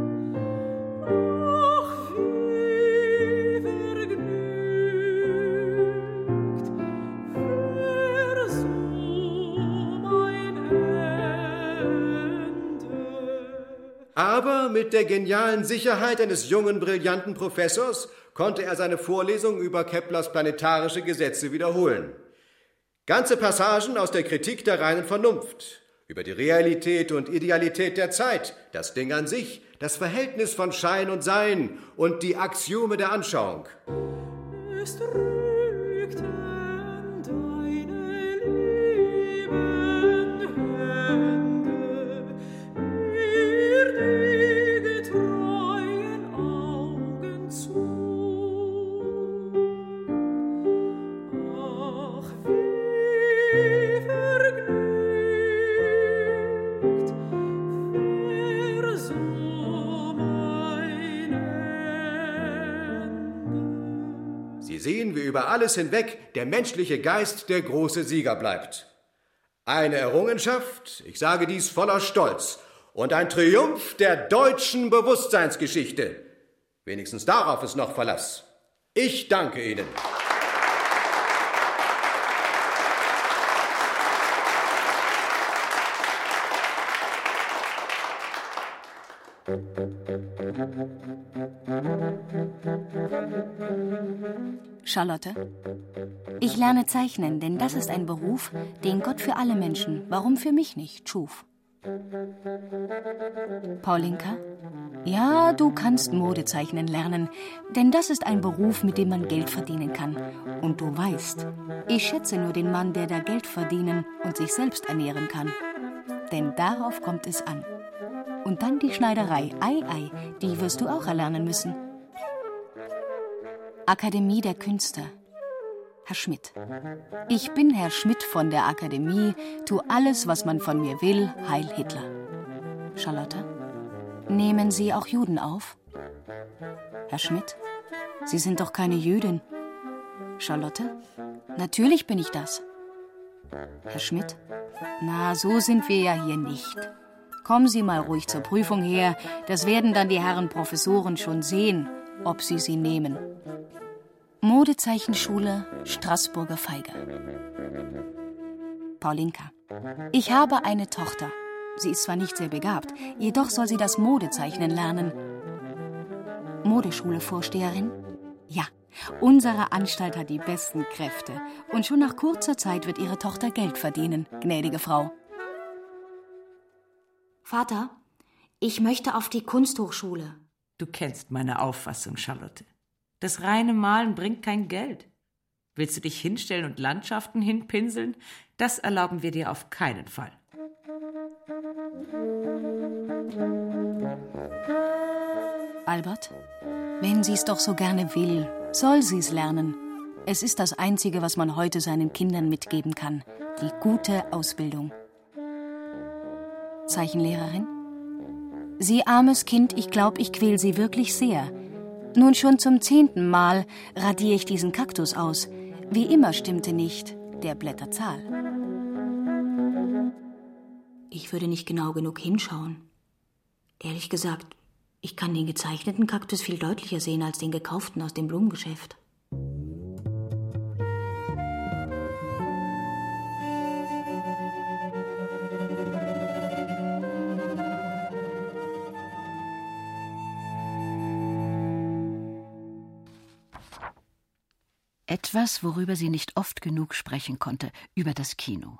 Aber mit der genialen Sicherheit eines jungen, brillanten Professors konnte er seine Vorlesung über Keplers planetarische Gesetze wiederholen. Ganze Passagen aus der Kritik der reinen Vernunft, über die Realität und Idealität der Zeit, das Ding an sich, das Verhältnis von Schein und Sein und die Axiome der Anschauung. Es drückten sehen, wie über alles hinweg der menschliche Geist der große Sieger bleibt. Eine Errungenschaft, ich sage dies voller Stolz, und ein Triumph der deutschen Bewusstseinsgeschichte. Wenigstens darauf ist noch Verlass. Ich danke Ihnen. Charlotte, ich lerne zeichnen, denn das ist ein Beruf, den Gott für alle Menschen, warum für mich nicht, schuf. Paulinka, ja, du kannst Modezeichnen lernen, denn das ist ein Beruf, mit dem man Geld verdienen kann. Und du weißt, ich schätze nur den Mann, der da Geld verdienen und sich selbst ernähren kann. Denn darauf kommt es an. Und dann die Schneiderei, ei, ei, die wirst du auch erlernen müssen. Akademie der Künste. Herr Schmidt. Ich bin Herr Schmidt von der Akademie, tu alles, was man von mir will, Heil Hitler. Charlotte. Nehmen Sie auch Juden auf? Herr Schmidt. Sie sind doch keine Jüdin. Charlotte. Natürlich bin ich das. Herr Schmidt. Na, so sind wir ja hier nicht. Kommen Sie mal ruhig zur Prüfung her, das werden dann die Herren Professoren schon sehen, ob Sie sie nehmen. Modezeichenschule Straßburger Feige. Paulinka. Ich habe eine Tochter. Sie ist zwar nicht sehr begabt, jedoch soll sie das Modezeichnen lernen. Modeschule-Vorsteherin? Ja, unsere Anstalt hat die besten Kräfte. Und schon nach kurzer Zeit wird ihre Tochter Geld verdienen, gnädige Frau. Vater, ich möchte auf die Kunsthochschule. Du kennst meine Auffassung, Charlotte. Das reine Malen bringt kein Geld. Willst du dich hinstellen und Landschaften hinpinseln? Das erlauben wir dir auf keinen Fall. Albert, wenn sie es doch so gerne will, soll sie es lernen. Es ist das Einzige, was man heute seinen Kindern mitgeben kann. Die gute Ausbildung. Zeichenlehrerin? Sie armes Kind, ich glaube, ich quäl Sie wirklich sehr. Nun schon zum zehnten Mal radiere ich diesen Kaktus aus. Wie immer stimmte nicht der Blätterzahl. Ich würde nicht genau genug hinschauen. Ehrlich gesagt, ich kann den gezeichneten Kaktus viel deutlicher sehen als den gekauften aus dem Blumengeschäft. Etwas, worüber sie nicht oft genug sprechen konnte, über das Kino.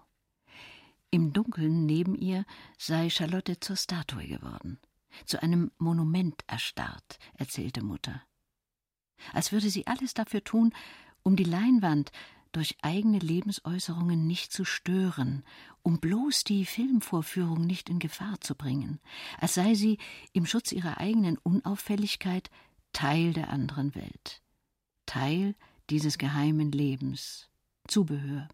Im Dunkeln neben ihr sei Charlotte zur Statue geworden, zu einem Monument erstarrt, erzählte Mutter. Als würde sie alles dafür tun, um die Leinwand durch eigene Lebensäußerungen nicht zu stören, um bloß die Filmvorführung nicht in Gefahr zu bringen, als sei sie im Schutz ihrer eigenen Unauffälligkeit Teil der anderen Welt, Teil dieses geheimen Lebens, Zubehör.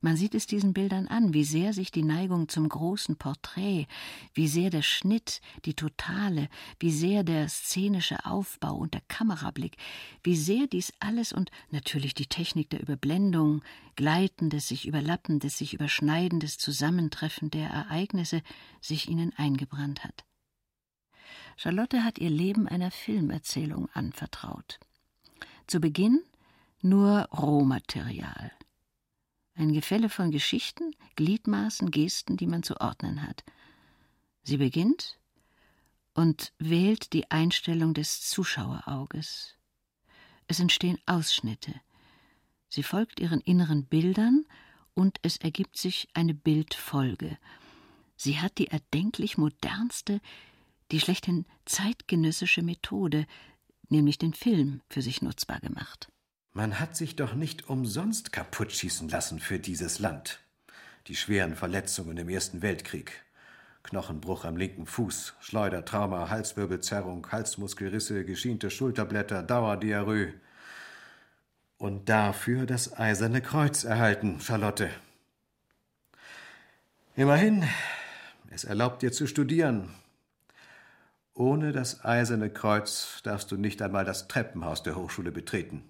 Man sieht es diesen Bildern an, wie sehr sich die Neigung zum großen Porträt, wie sehr der Schnitt, die Totale, wie sehr der szenische Aufbau und der Kamerablick, wie sehr dies alles und natürlich die Technik der Überblendung, gleitendes, sich überlappendes, sich überschneidendes Zusammentreffen der Ereignisse sich ihnen eingebrannt hat. Charlotte hat ihr Leben einer Filmerzählung anvertraut. Zu Beginn nur Rohmaterial. Ein Gefälle von Geschichten, Gliedmaßen, Gesten, die man zu ordnen hat. Sie beginnt und wählt die Einstellung des Zuschauerauges. Es entstehen Ausschnitte. Sie folgt ihren inneren Bildern und es ergibt sich eine Bildfolge. Sie hat die erdenklich modernste, die schlechthin zeitgenössische Methode, nämlich den Film, für sich nutzbar gemacht. Man hat sich doch nicht umsonst kaputtschießen lassen für dieses Land. Die schweren Verletzungen im Ersten Weltkrieg. Knochenbruch am linken Fuß, Schleudertrauma, Halswirbelzerrung, Halsmuskelrisse, geschiente Schulterblätter, Dauerdiarrhoe. Und dafür das Eiserne Kreuz erhalten, Charlotte. Immerhin, es erlaubt dir zu studieren, ohne das Eiserne Kreuz darfst du nicht einmal das Treppenhaus der Hochschule betreten.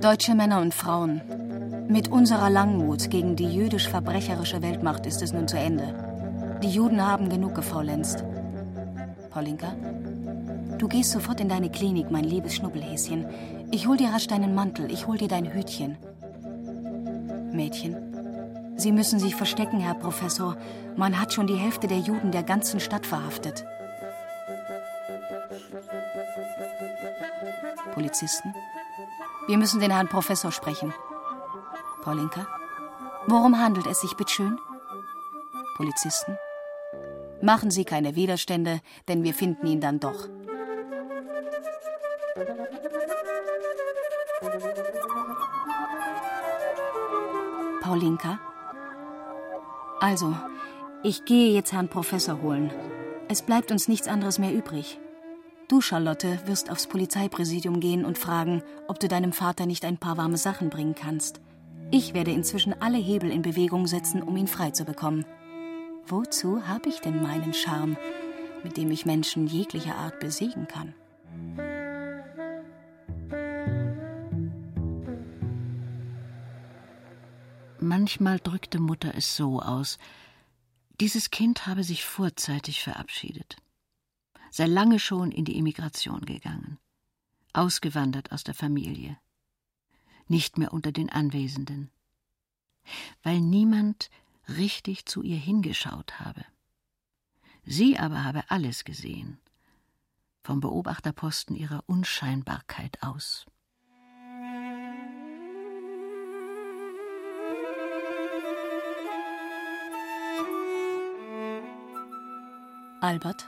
Deutsche Männer und Frauen, mit unserer Langmut gegen die jüdisch-verbrecherische Weltmacht ist es nun zu Ende. Die Juden haben genug gefaulenzt. Paulinka, du gehst sofort in deine Klinik, mein liebes Schnubbelhäschen. Ich hol dir rasch deinen Mantel, ich hol dir dein Hütchen. Mädchen. Sie müssen sich verstecken, Herr Professor. Man hat schon die Hälfte der Juden der ganzen Stadt verhaftet. Polizisten. Wir müssen den Herrn Professor sprechen. Paulinka. Worum handelt es sich, bitteschön? Polizisten. Machen Sie keine Widerstände, denn wir finden ihn dann doch. Paulinka? Also, ich gehe jetzt Herrn Professor holen. Es bleibt uns nichts anderes mehr übrig. Du, Charlotte, wirst aufs Polizeipräsidium gehen und fragen, ob du deinem Vater nicht ein paar warme Sachen bringen kannst. Ich werde inzwischen alle Hebel in Bewegung setzen, um ihn frei zu bekommen. Wozu habe ich denn meinen Charme, mit dem ich Menschen jeglicher Art besiegen kann? Manchmal drückte Mutter es so aus, dieses Kind habe sich vorzeitig verabschiedet, sei lange schon in die Emigration gegangen, ausgewandert aus der Familie, nicht mehr unter den Anwesenden, weil niemand richtig zu ihr hingeschaut habe. Sie aber habe alles gesehen, vom Beobachterposten ihrer Unscheinbarkeit aus. Albert,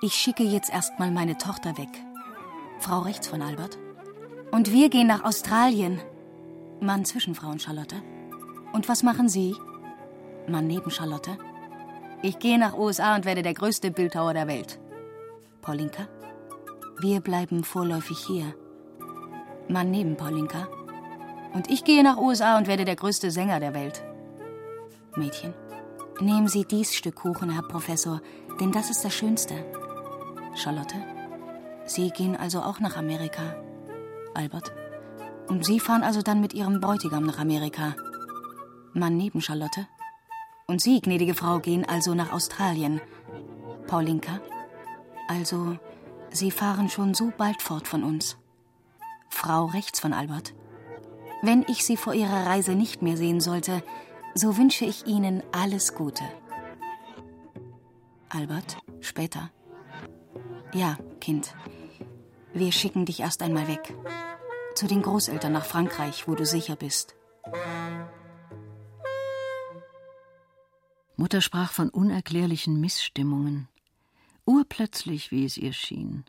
ich schicke jetzt erstmal meine Tochter weg. Frau rechts von Albert. Und wir gehen nach Australien. Mann zwischen Frau und Charlotte. Und was machen Sie? Mann neben Charlotte. Ich gehe nach USA und werde der größte Bildhauer der Welt. Paulinka. Wir bleiben vorläufig hier. Mann neben Paulinka. Und ich gehe nach USA und werde der größte Sänger der Welt. Mädchen. Nehmen Sie dies Stück Kuchen, Herr Professor, denn das ist das Schönste. Charlotte, Sie gehen also auch nach Amerika. Albert, und Sie fahren also dann mit Ihrem Bräutigam nach Amerika. Mann neben Charlotte. Und Sie, gnädige Frau, gehen also nach Australien. Paulinka, also Sie fahren schon so bald fort von uns. Frau rechts von Albert. Wenn ich Sie vor Ihrer Reise nicht mehr sehen sollte, so wünsche ich Ihnen alles Gute. Albert, später. Ja, Kind. Wir schicken dich erst einmal weg. Zu den Großeltern nach Frankreich, wo du sicher bist. Mutter sprach von unerklärlichen Missstimmungen. Urplötzlich, wie es ihr schien.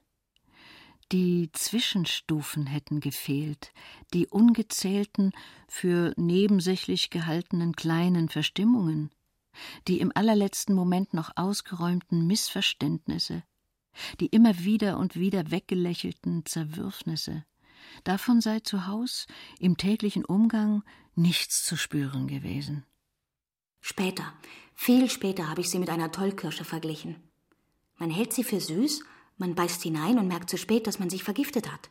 Die Zwischenstufen hätten gefehlt, die ungezählten, für nebensächlich gehaltenen kleinen Verstimmungen, die im allerletzten Moment noch ausgeräumten Missverständnisse, die immer wieder und wieder weggelächelten Zerwürfnisse. Davon sei zu Haus im täglichen Umgang nichts zu spüren gewesen. Später, viel später habe ich sie mit einer Tollkirsche verglichen. Man hält sie für süß, man beißt hinein und merkt zu spät, dass man sich vergiftet hat.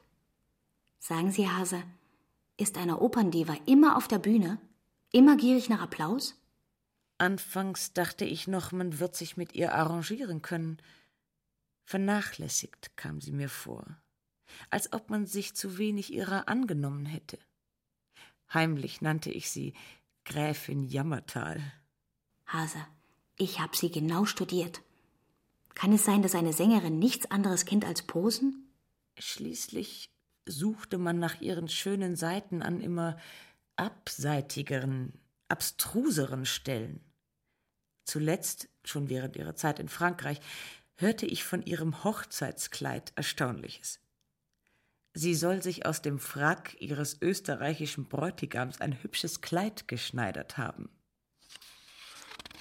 Sagen Sie, Hase, ist eine Operndiva immer auf der Bühne, immer gierig nach Applaus? Anfangs dachte ich noch, man wird sich mit ihr arrangieren können. Vernachlässigt kam sie mir vor, als ob man sich zu wenig ihrer angenommen hätte. Heimlich nannte ich sie Gräfin Jammertal. Hase, ich habe sie genau studiert. Kann es sein, dass eine Sängerin nichts anderes kennt als Posen? Schließlich suchte man nach ihren schönen Seiten an immer abseitigeren, abstruseren Stellen. Zuletzt, schon während ihrer Zeit in Frankreich, hörte ich von ihrem Hochzeitskleid Erstaunliches. Sie soll sich aus dem Frack ihres österreichischen Bräutigams ein hübsches Kleid geschneidert haben.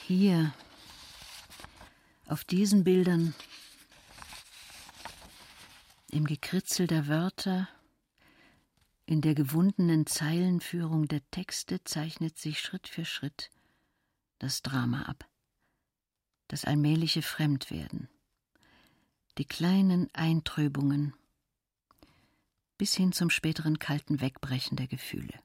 Hier, auf diesen Bildern, im Gekritzel der Wörter, in der gewundenen Zeilenführung der Texte zeichnet sich Schritt für Schritt das Drama ab, das allmähliche Fremdwerden, die kleinen Eintrübungen bis hin zum späteren kalten Wegbrechen der Gefühle.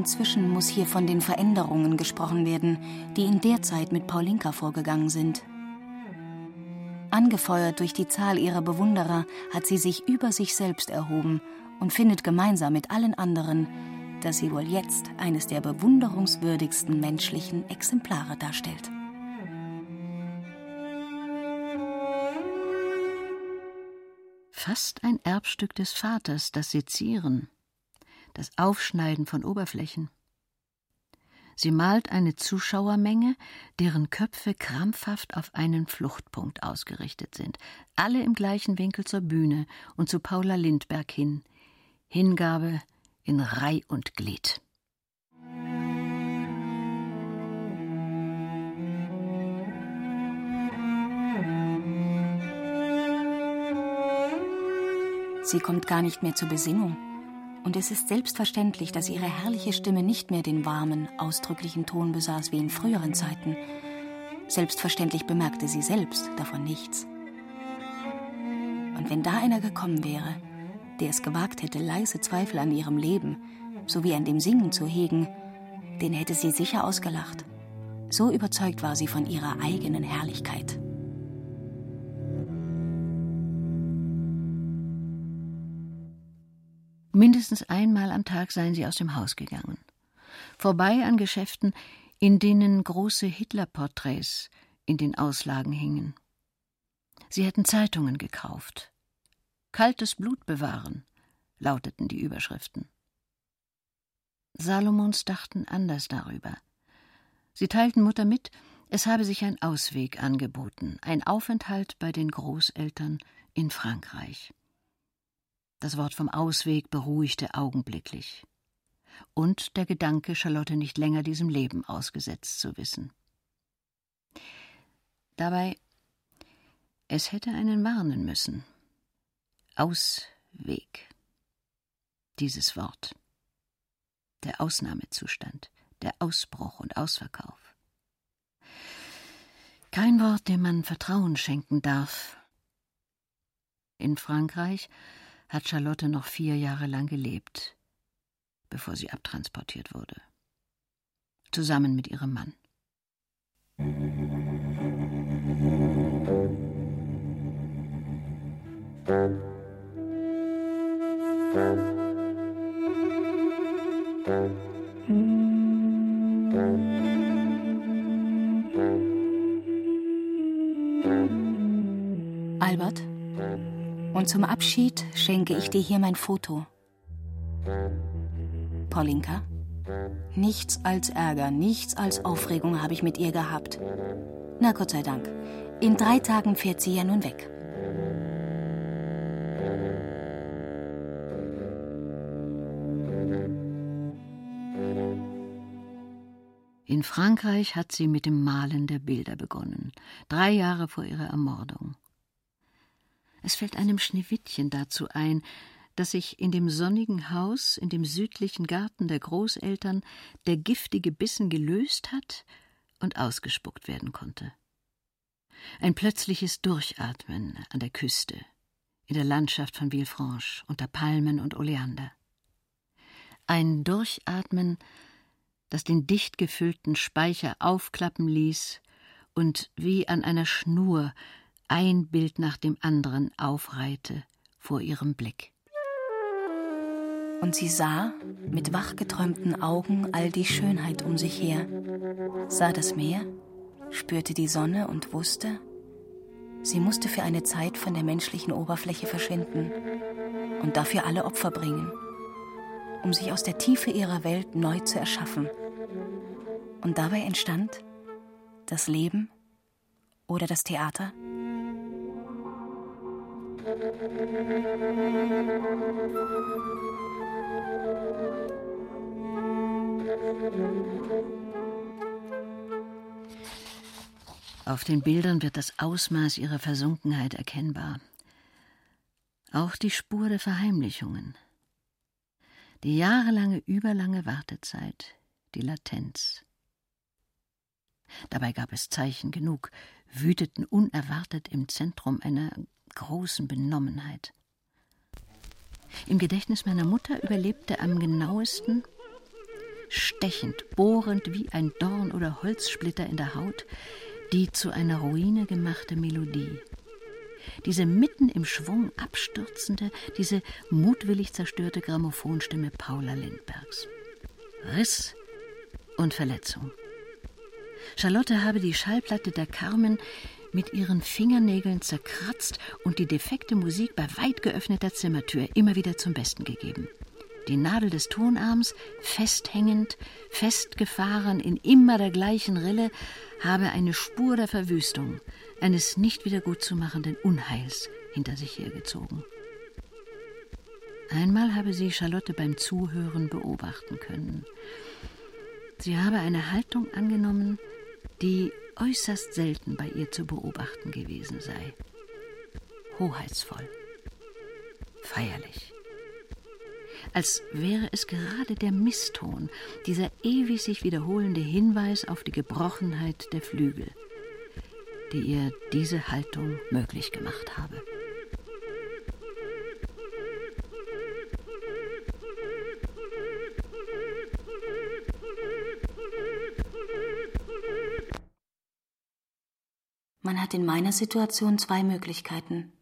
Inzwischen muss hier von den Veränderungen gesprochen werden, die in der Zeit mit Paulinka vorgegangen sind. Angefeuert durch die Zahl ihrer Bewunderer hat sie sich über sich selbst erhoben und findet gemeinsam mit allen anderen, dass sie wohl jetzt eines der bewunderungswürdigsten menschlichen Exemplare darstellt. Fast ein Erbstück des Vaters, das Sezieren das Aufschneiden von Oberflächen. Sie malt eine Zuschauermenge, deren Köpfe krampfhaft auf einen Fluchtpunkt ausgerichtet sind, alle im gleichen Winkel zur Bühne und zu Paula Lindberg hin. Hingabe in Reih und Glied. Sie kommt gar nicht mehr zur Besinnung und es ist selbstverständlich, dass ihre herrliche Stimme nicht mehr den warmen, ausdrücklichen Ton besaß wie in früheren Zeiten. Selbstverständlich bemerkte sie selbst davon nichts. Und wenn da einer gekommen wäre, der es gewagt hätte, leise Zweifel an ihrem Leben sowie an dem Singen zu hegen, den hätte sie sicher ausgelacht. So überzeugt war sie von ihrer eigenen Herrlichkeit. Mindestens einmal am Tag seien sie aus dem Haus gegangen. Vorbei an Geschäften, in denen große Hitlerporträts in den Auslagen hingen. Sie hätten Zeitungen gekauft. Kaltes Blut bewahren, lauteten die Überschriften. Salomons dachten anders darüber. Sie teilten Mutter mit, es habe sich ein Ausweg angeboten, ein Aufenthalt bei den Großeltern in Frankreich. Das Wort vom Ausweg beruhigte augenblicklich. Und der Gedanke, Charlotte nicht länger diesem Leben ausgesetzt zu wissen. Dabei, es hätte einen warnen müssen. Ausweg. Dieses Wort. Der Ausnahmezustand, der Ausbruch und Ausverkauf. Kein Wort, dem man Vertrauen schenken darf. In Frankreich hat Charlotte noch vier Jahre lang gelebt, bevor sie abtransportiert wurde. Zusammen mit ihrem Mann. Albert, und zum Abschied schenke ich dir hier mein Foto. Paulinka, nichts als Ärger, nichts als Aufregung habe ich mit ihr gehabt. Na Gott sei Dank. In drei Tagen fährt sie ja nun weg. In Frankreich hat sie mit dem Malen der Bilder begonnen, drei Jahre vor ihrer Ermordung. Es fällt einem Schneewittchen dazu ein, dass sich in dem sonnigen Haus, in dem südlichen Garten der Großeltern, der giftige Bissen gelöst hat und ausgespuckt werden konnte. Ein plötzliches Durchatmen an der Küste, in der Landschaft von Villefranche unter Palmen und Oleander. Ein Durchatmen, das den dicht gefüllten Speicher aufklappen ließ und wie an einer Schnur ein Bild nach dem anderen aufreihte vor ihrem Blick. Und sie sah mit wachgeträumten Augen all die Schönheit um sich her, sah das Meer, spürte die Sonne und wusste, sie musste für eine Zeit von der menschlichen Oberfläche verschwinden und dafür alle Opfer bringen, um sich aus der Tiefe ihrer Welt neu zu erschaffen. Und dabei entstand das Leben oder das Theater? Auf den Bildern wird das Ausmaß ihrer Versunkenheit erkennbar. Auch die Spur der Verheimlichungen. Die jahrelange, überlange Wartezeit, die Latenz. Dabei gab es Zeichen genug, wüteten unerwartet im Zentrum einer großen Benommenheit. Im Gedächtnis meiner Mutter überlebte am genauesten, stechend, bohrend wie ein Dorn oder Holzsplitter in der Haut, die zu einer Ruine gemachte Melodie. Diese mitten im Schwung abstürzende, diese mutwillig zerstörte Grammophonstimme Paula Lindbergs. Riss und Verletzung. Charlotte habe die Schallplatte der Carmen mit ihren Fingernägeln zerkratzt und die defekte Musik bei weit geöffneter Zimmertür immer wieder zum Besten gegeben. Die Nadel des Tonarms, festhängend, festgefahren in immer der gleichen Rille, habe eine Spur der Verwüstung, eines nicht wieder gutzumachenden Unheils hinter sich hergezogen. Einmal habe sie Charlotte beim Zuhören beobachten können. Sie habe eine Haltung angenommen, die äußerst selten bei ihr zu beobachten gewesen sei. Hoheitsvoll, feierlich. Als wäre es gerade der Misston, dieser ewig sich wiederholende Hinweis auf die Gebrochenheit der Flügel, die ihr diese Haltung möglich gemacht habe. Hat in meiner Situation zwei Möglichkeiten.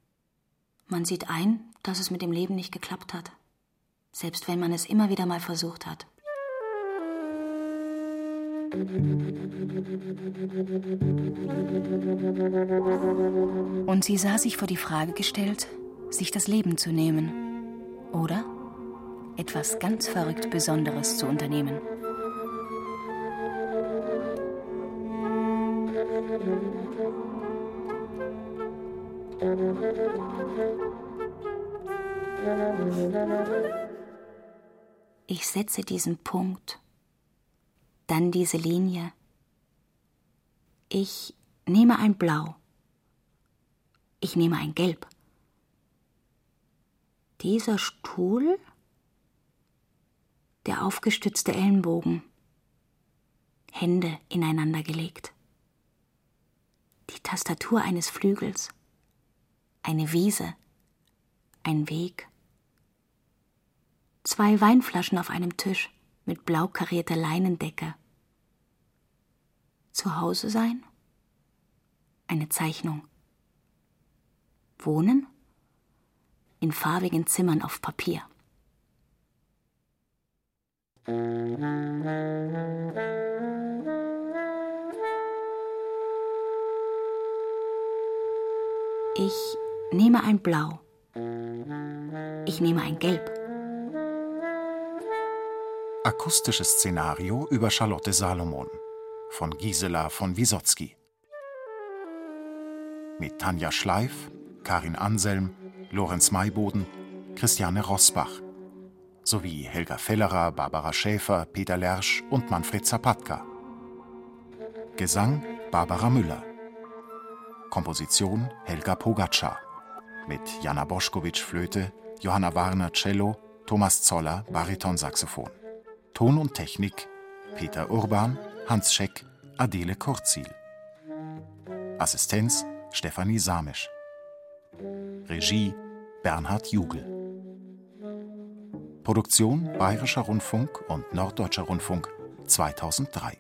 Man sieht ein, dass es mit dem Leben nicht geklappt hat, selbst wenn man es immer wieder mal versucht hat. Und sie sah sich vor die Frage gestellt, sich das Leben zu nehmen oder etwas ganz verrückt Besonderes zu unternehmen. Ich setze diesen Punkt, dann diese Linie. Ich nehme ein Blau. Ich nehme ein Gelb. Dieser Stuhl, der aufgestützte Ellenbogen, Hände ineinander gelegt. Die Tastatur eines Flügels, eine Wiese, ein Weg. Zwei Weinflaschen auf einem Tisch mit blau karierter Leinendecke. Zu Hause sein? Eine Zeichnung. Wohnen? In farbigen Zimmern auf Papier. Ich nehme ein Blau. Ich nehme ein Gelb. Akustisches Szenario über Charlotte Salomon von Gisela von Wisotzki. Mit Tanja Schleif, Karin Anselm, Lorenz Mayboden, Christiane Rosbach sowie Helga Fellerer, Barbara Schäfer, Peter Lersch und Manfred Zapatka. Gesang Barbara Müller. Komposition Helga Pogacar mit Jana Boschkowitsch Flöte, Johanna Warner Cello, Thomas Zoller Baritonsaxophon. Ton und Technik Peter Urban, Hans Scheck, Adele Kurzil. Assistenz Stefanie Samisch. Regie Bernhard Jugel. Produktion Bayerischer Rundfunk und Norddeutscher Rundfunk 2003.